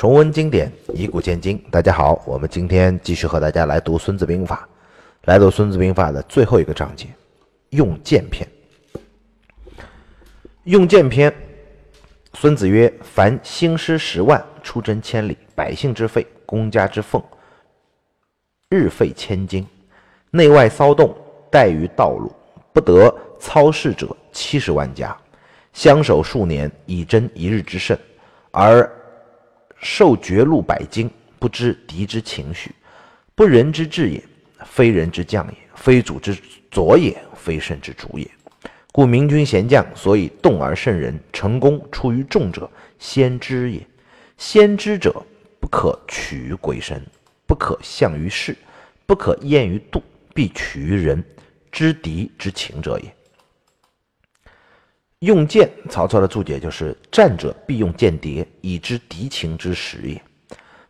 重温经典，以古鉴今。大家好，我们今天继续和大家来读《孙子兵法》，来读《孙子兵法》的最后一个章节——用剑篇。用剑篇，孙子曰：“凡兴师十万，出征千里，百姓之费，公家之俸，日费千金，内外骚动，怠于道路，不得操事者七十万家，相守数年，以争一日之胜，而。”受绝路百经，不知敌之情绪，不仁之智也，非人之将也，非主之佐也，非胜之主也。故明君贤将，所以动而胜人，成功出于众者，先知也。先知者，不可取于鬼神，不可象于事，不可验于度，必取于人，知敌之情者也。用剑，曹操的注解就是：战者必用间谍，以知敌情之实也。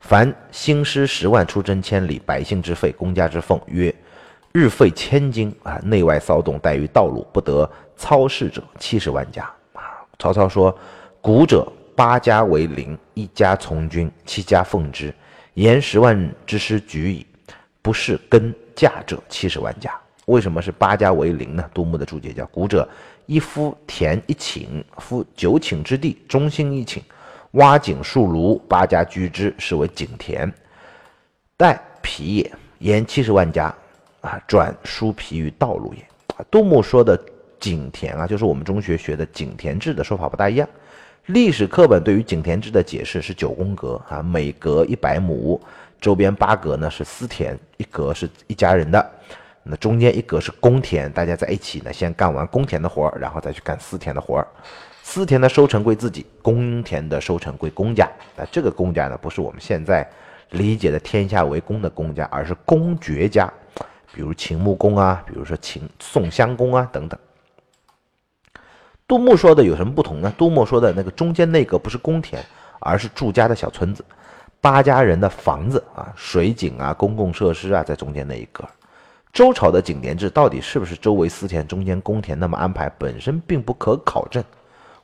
凡兴师十万，出征千里，百姓之费，公家之俸，曰日费千金啊，内外骚动，怠于道路，不得操事者七十万家啊。曹操说：古者八家为邻，一家从军，七家奉之，言十万之师举矣，不是根架者七十万家。为什么是八家为邻呢？杜牧的注解叫：古者。一夫田一顷，夫九顷之地，中心一顷，挖井数庐，八家居之，是为井田。待皮也，言七十万家啊，转输皮于道路也。杜牧说的井田啊，就是我们中学学的井田制的说法不大一样。历史课本对于井田制的解释是九宫格啊，每格一百亩，周边八格呢是私田，一格是一家人的。那中间一格是公田，大家在一起呢，先干完公田的活儿，然后再去干私田的活儿。私田的收成归自己，公田的收成归公家。那这个公家呢，不是我们现在理解的天下为公的公家，而是公爵家，比如秦穆公啊，比如说秦宋襄公啊等等。杜牧说的有什么不同呢？杜牧说的那个中间那个不是公田，而是住家的小村子，八家人的房子啊，水井啊，公共设施啊，在中间那一格。周朝的井田制到底是不是周围私田、中间公田那么安排，本身并不可考证。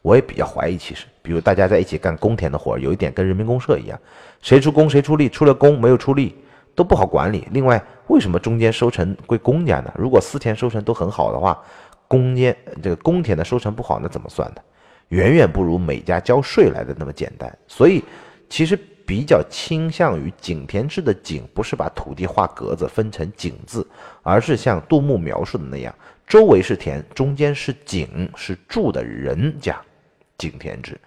我也比较怀疑，其实，比如大家在一起干公田的活，有一点跟人民公社一样，谁出工谁出力，出了工没有出力都不好管理。另外，为什么中间收成归公家呢？如果私田收成都很好的话，公间这个公田的收成不好，那怎么算的？远远不如每家交税来的那么简单。所以，其实。比较倾向于井田制的井，不是把土地画格子分成井字，而是像杜牧描述的那样，周围是田，中间是井，是住的人家。井田制，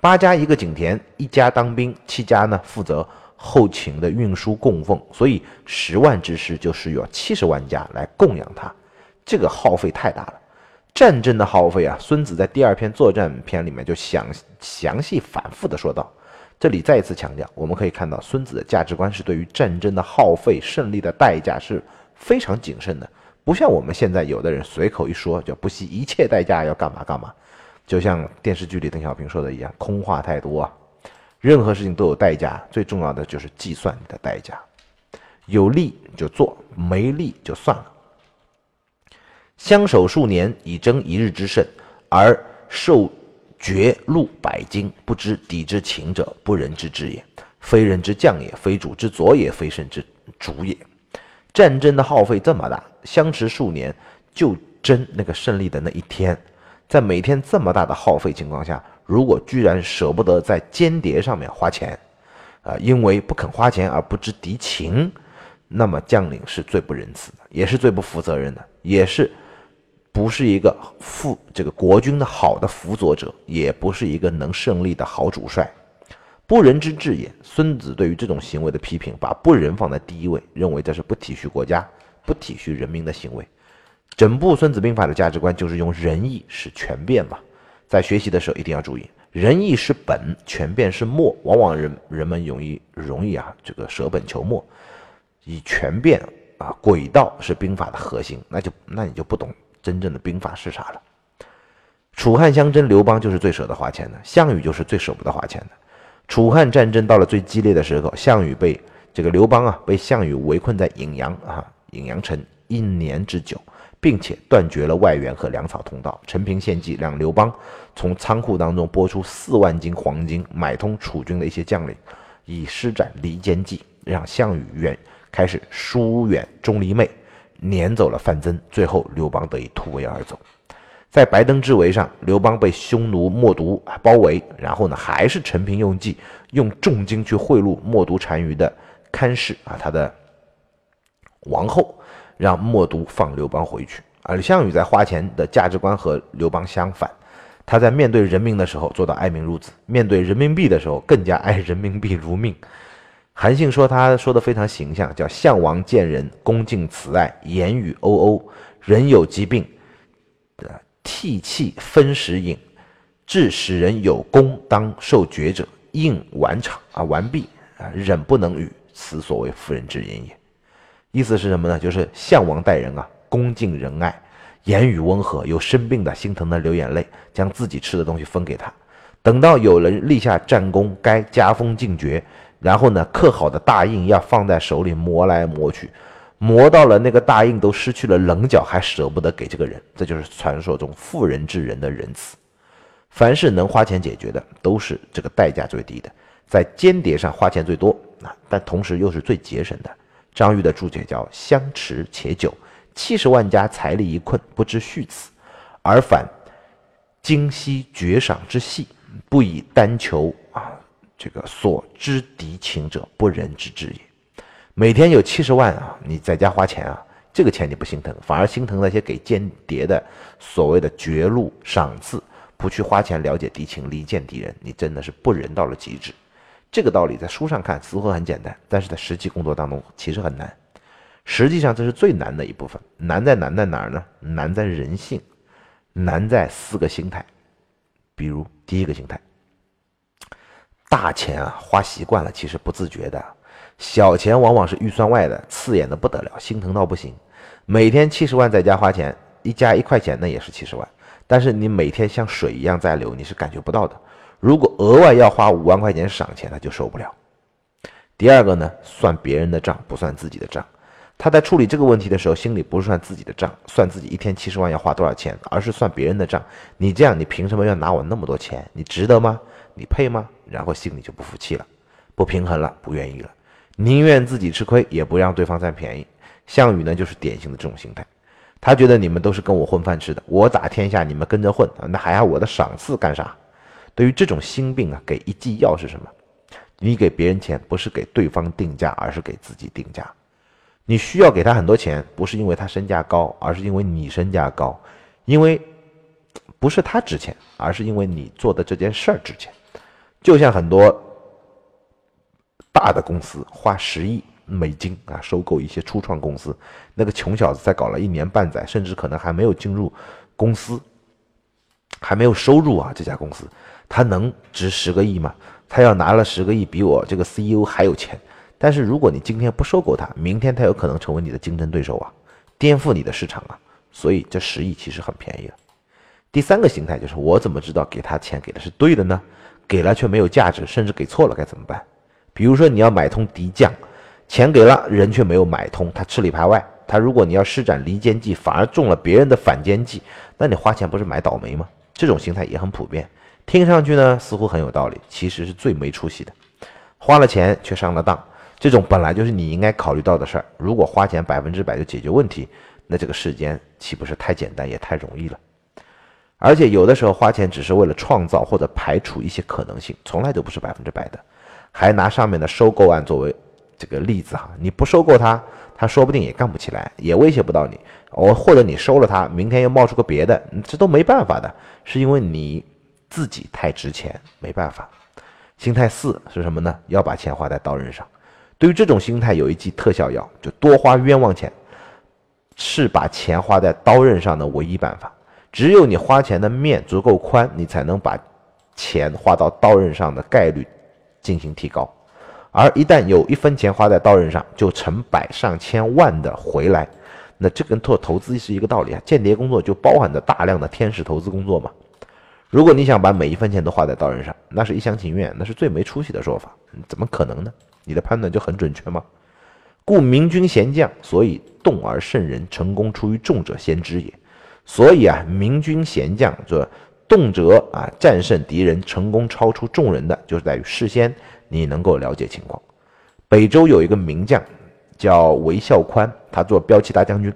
八家一个井田，一家当兵，七家呢负责后勤的运输供奉，所以十万之师就是有七十万家来供养他，这个耗费太大了。战争的耗费啊，孙子在第二篇作战篇里面就详详细反复的说到。这里再一次强调，我们可以看到孙子的价值观是对于战争的耗费、胜利的代价是非常谨慎的，不像我们现在有的人随口一说，就不惜一切代价要干嘛干嘛，就像电视剧里邓小平说的一样，空话太多啊。任何事情都有代价，最重要的就是计算你的代价，有利就做，没利就算了。相守数年，以争一日之胜，而受。绝路百金，不知敌之情者，不仁之至也，非人之将也，非主之佐也，非胜之主也。战争的耗费这么大，相持数年就争那个胜利的那一天，在每天这么大的耗费情况下，如果居然舍不得在间谍上面花钱，啊，因为不肯花钱而不知敌情，那么将领是最不仁慈的，也是最不负责任的，也是。不是一个辅这个国君的好的辅佐者，也不是一个能胜利的好主帅，不仁之治也。孙子对于这种行为的批评，把不仁放在第一位，认为这是不体恤国家、不体恤人民的行为。整部《孙子兵法》的价值观就是用仁义使权变嘛。在学习的时候一定要注意，仁义是本，权变是末。往往人人们容易容易啊，这个舍本求末，以权变啊轨道是兵法的核心，那就那你就不懂。真正的兵法是啥了？楚汉相争，刘邦就是最舍得花钱的，项羽就是最舍不得花钱的。楚汉战争到了最激烈的时候，项羽被这个刘邦啊，被项羽围困在荥阳啊，荥阳城一年之久，并且断绝了外援和粮草通道。陈平献计，让刘邦从仓库当中拨出四万斤黄金，买通楚军的一些将领，以施展离间计，让项羽远开始疏远钟离昧，撵走了范增，最后刘邦得以突围而走。在白登之围上，刘邦被匈奴冒毒包围，然后呢，还是陈平用计，用重金去贿赂冒毒单于的看氏啊，他的王后，让冒毒放刘邦回去。而项羽在花钱的价值观和刘邦相反，他在面对人民的时候做到爱民如子，面对人民币的时候更加爱人民币如命。韩信说他说的非常形象，叫项王见人恭敬慈爱，言语欧欧，人有疾病。呃涕泣分食饮，致使人有功当受爵者，应完场啊完毕啊，忍不能语，此所谓妇人之言也。意思是什么呢？就是项王待人啊，恭敬仁爱，言语温和，有生病的心疼的流眼泪，将自己吃的东西分给他。等到有人立下战功，该加封进爵，然后呢，刻好的大印要放在手里磨来磨去。磨到了那个大印都失去了棱角，还舍不得给这个人，这就是传说中妇人之仁的仁慈。凡是能花钱解决的，都是这个代价最低的，在间谍上花钱最多啊，但同时又是最节省的。张玉的注解叫“相持且久，七十万家财力一困，不知续此，而反精惜绝赏之细，不以单求啊这个所知敌情者，不仁之至也。”每天有七十万啊，你在家花钱啊，这个钱你不心疼，反而心疼那些给间谍的所谓的绝路赏赐，不去花钱了解敌情，离间敌人，你真的是不仁到了极致。这个道理在书上看似乎很简单，但是在实际工作当中其实很难。实际上这是最难的一部分，难在难在哪儿呢？难在人性，难在四个心态。比如第一个心态，大钱啊花习惯了，其实不自觉的。小钱往往是预算外的，刺眼的不得了，心疼到不行。每天七十万在家花钱，一加一块钱那也是七十万，但是你每天像水一样在流，你是感觉不到的。如果额外要花五万块钱赏钱，他就受不了。第二个呢，算别人的账不算自己的账。他在处理这个问题的时候，心里不是算自己的账，算自己一天七十万要花多少钱，而是算别人的账。你这样，你凭什么要拿我那么多钱？你值得吗？你配吗？然后心里就不服气了，不平衡了，不愿意了。宁愿自己吃亏，也不让对方占便宜。项羽呢，就是典型的这种心态。他觉得你们都是跟我混饭吃的，我打天下，你们跟着混，那还要我的赏赐干啥？对于这种心病啊，给一剂药是什么？你给别人钱，不是给对方定价，而是给自己定价。你需要给他很多钱，不是因为他身价高，而是因为你身价高。因为不是他值钱，而是因为你做的这件事儿值钱。就像很多。大的公司花十亿美金啊，收购一些初创公司，那个穷小子才搞了一年半载，甚至可能还没有进入公司，还没有收入啊，这家公司他能值十个亿吗？他要拿了十个亿，比我这个 CEO 还有钱。但是如果你今天不收购他，明天他有可能成为你的竞争对手啊，颠覆你的市场啊。所以这十亿其实很便宜了。第三个形态就是我怎么知道给他钱给的是对的呢？给了却没有价值，甚至给错了该怎么办？比如说你要买通敌将，钱给了人却没有买通，他吃里扒外。他如果你要施展离间计，反而中了别人的反间计，那你花钱不是买倒霉吗？这种心态也很普遍，听上去呢似乎很有道理，其实是最没出息的。花了钱却上了当，这种本来就是你应该考虑到的事儿。如果花钱百分之百就解决问题，那这个世间岂不是太简单也太容易了？而且有的时候花钱只是为了创造或者排除一些可能性，从来都不是百分之百的。还拿上面的收购案作为这个例子哈，你不收购他，他说不定也干不起来，也威胁不到你。哦，或者你收了他，明天又冒出个别的，这都没办法的，是因为你自己太值钱，没办法。心态四是什么呢？要把钱花在刀刃上。对于这种心态，有一剂特效药，就多花冤枉钱，是把钱花在刀刃上的唯一办法。只有你花钱的面足够宽，你才能把钱花到刀刃上的概率。进行提高，而一旦有一分钱花在刀刃上，就成百上千万的回来。那这跟做投资是一个道理啊！间谍工作就包含着大量的天使投资工作嘛。如果你想把每一分钱都花在刀刃上，那是一厢情愿，那是最没出息的说法。怎么可能呢？你的判断就很准确吗？故明君贤将，所以动而胜人，成功出于众者先知也。所以啊，明君贤将这。动辄啊战胜敌人，成功超出众人的，就是在于事先你能够了解情况。北周有一个名将叫韦孝宽，他做骠骑大将军，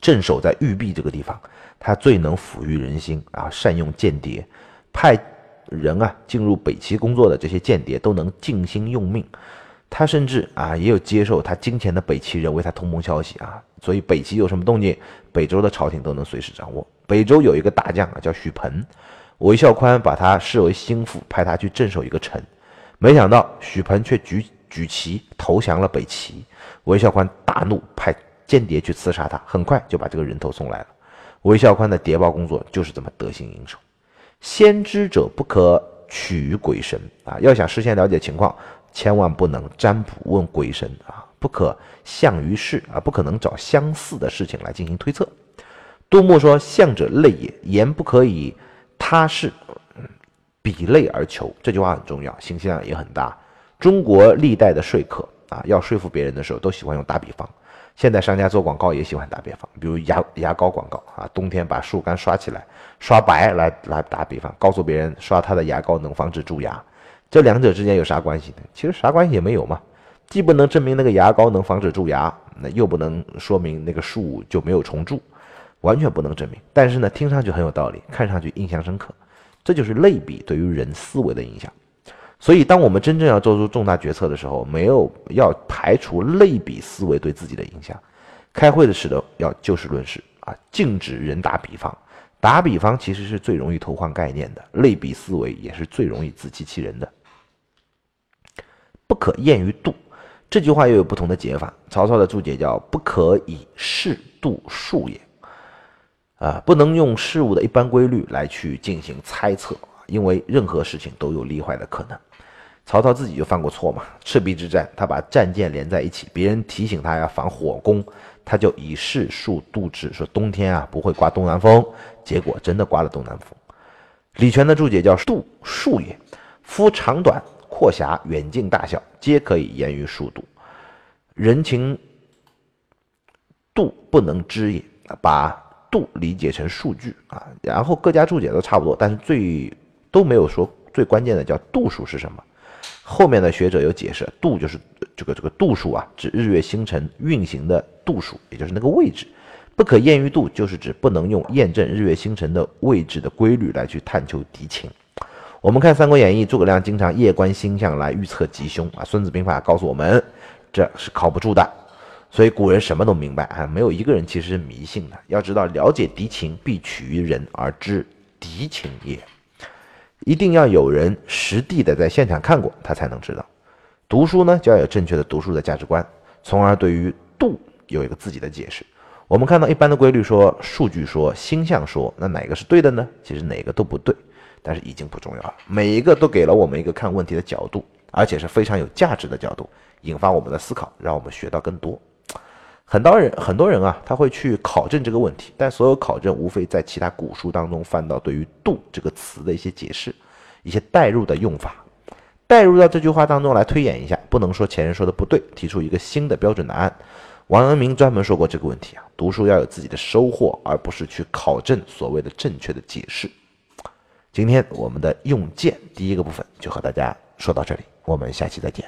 镇守在玉壁这个地方，他最能抚育人心啊，善用间谍，派人啊进入北齐工作的这些间谍都能尽心用命。他甚至啊也有接受他金钱的北齐人为他通风消息啊，所以北齐有什么动静，北周的朝廷都能随时掌握。北周有一个大将啊叫许鹏，韦孝宽把他视为心腹，派他去镇守一个城，没想到许鹏却举。举旗投降了北齐，韦孝宽大怒，派间谍去刺杀他，很快就把这个人头送来了。韦孝宽的谍报工作就是这么得心应手。先知者不可取鬼神啊，要想事先了解情况，千万不能占卜问鬼神啊，不可象于事啊，不可能找相似的事情来进行推测。杜牧说：“象者类也，言不可以他事比类而求。”这句话很重要，信息量也很大。中国历代的说客啊，要说服别人的时候，都喜欢用打比方。现在商家做广告也喜欢打比方，比如牙牙膏广告啊，冬天把树干刷起来，刷白来来打比方，告诉别人刷他的牙膏能防止蛀牙。这两者之间有啥关系呢？其实啥关系也没有嘛，既不能证明那个牙膏能防止蛀牙，那又不能说明那个树就没有虫蛀，完全不能证明。但是呢，听上去很有道理，看上去印象深刻，这就是类比对于人思维的影响。所以，当我们真正要做出重大决策的时候，没有要排除类比思维对自己的影响。开会的时候要就事论事啊，禁止人打比方。打比方其实是最容易偷换概念的，类比思维也是最容易自欺欺人的。不可验于度，这句话又有不同的解法。曹操的注解叫“不可以事度数也”，啊，不能用事物的一般规律来去进行猜测，因为任何事情都有利坏的可能。曹操自己就犯过错嘛？赤壁之战，他把战舰连在一起，别人提醒他要防火攻，他就以事数度之，说冬天啊不会刮东南风，结果真的刮了东南风。李全的注解叫“度数也”，夫长短、阔狭、远近大小，皆可以言于数度。人情度不能知也，把度理解成数据啊。然后各家注解都差不多，但是最都没有说最关键的叫度数是什么。后面的学者有解释，度就是这个这个度数啊，指日月星辰运行的度数，也就是那个位置。不可验于度，就是指不能用验证日月星辰的位置的规律来去探求敌情。我们看《三国演义》，诸葛亮经常夜观星象来预测吉凶啊，《孙子兵法》告诉我们，这是靠不住的。所以古人什么都明白啊，没有一个人其实是迷信的。要知道，了解敌情，必取于人而知敌情也。一定要有人实地的在现场看过，他才能知道。读书呢，就要有正确的读书的价值观，从而对于度有一个自己的解释。我们看到一般的规律说，数据说，星象说，那哪个是对的呢？其实哪个都不对，但是已经不重要了。每一个都给了我们一个看问题的角度，而且是非常有价值的角度，引发我们的思考，让我们学到更多。很多人，很多人啊，他会去考证这个问题，但所有考证无非在其他古书当中翻到对于“度”这个词的一些解释，一些代入的用法，代入到这句话当中来推演一下，不能说前人说的不对，提出一个新的标准答案。王阳明专门说过这个问题啊，读书要有自己的收获，而不是去考证所谓的正确的解释。今天我们的用剑第一个部分就和大家说到这里，我们下期再见。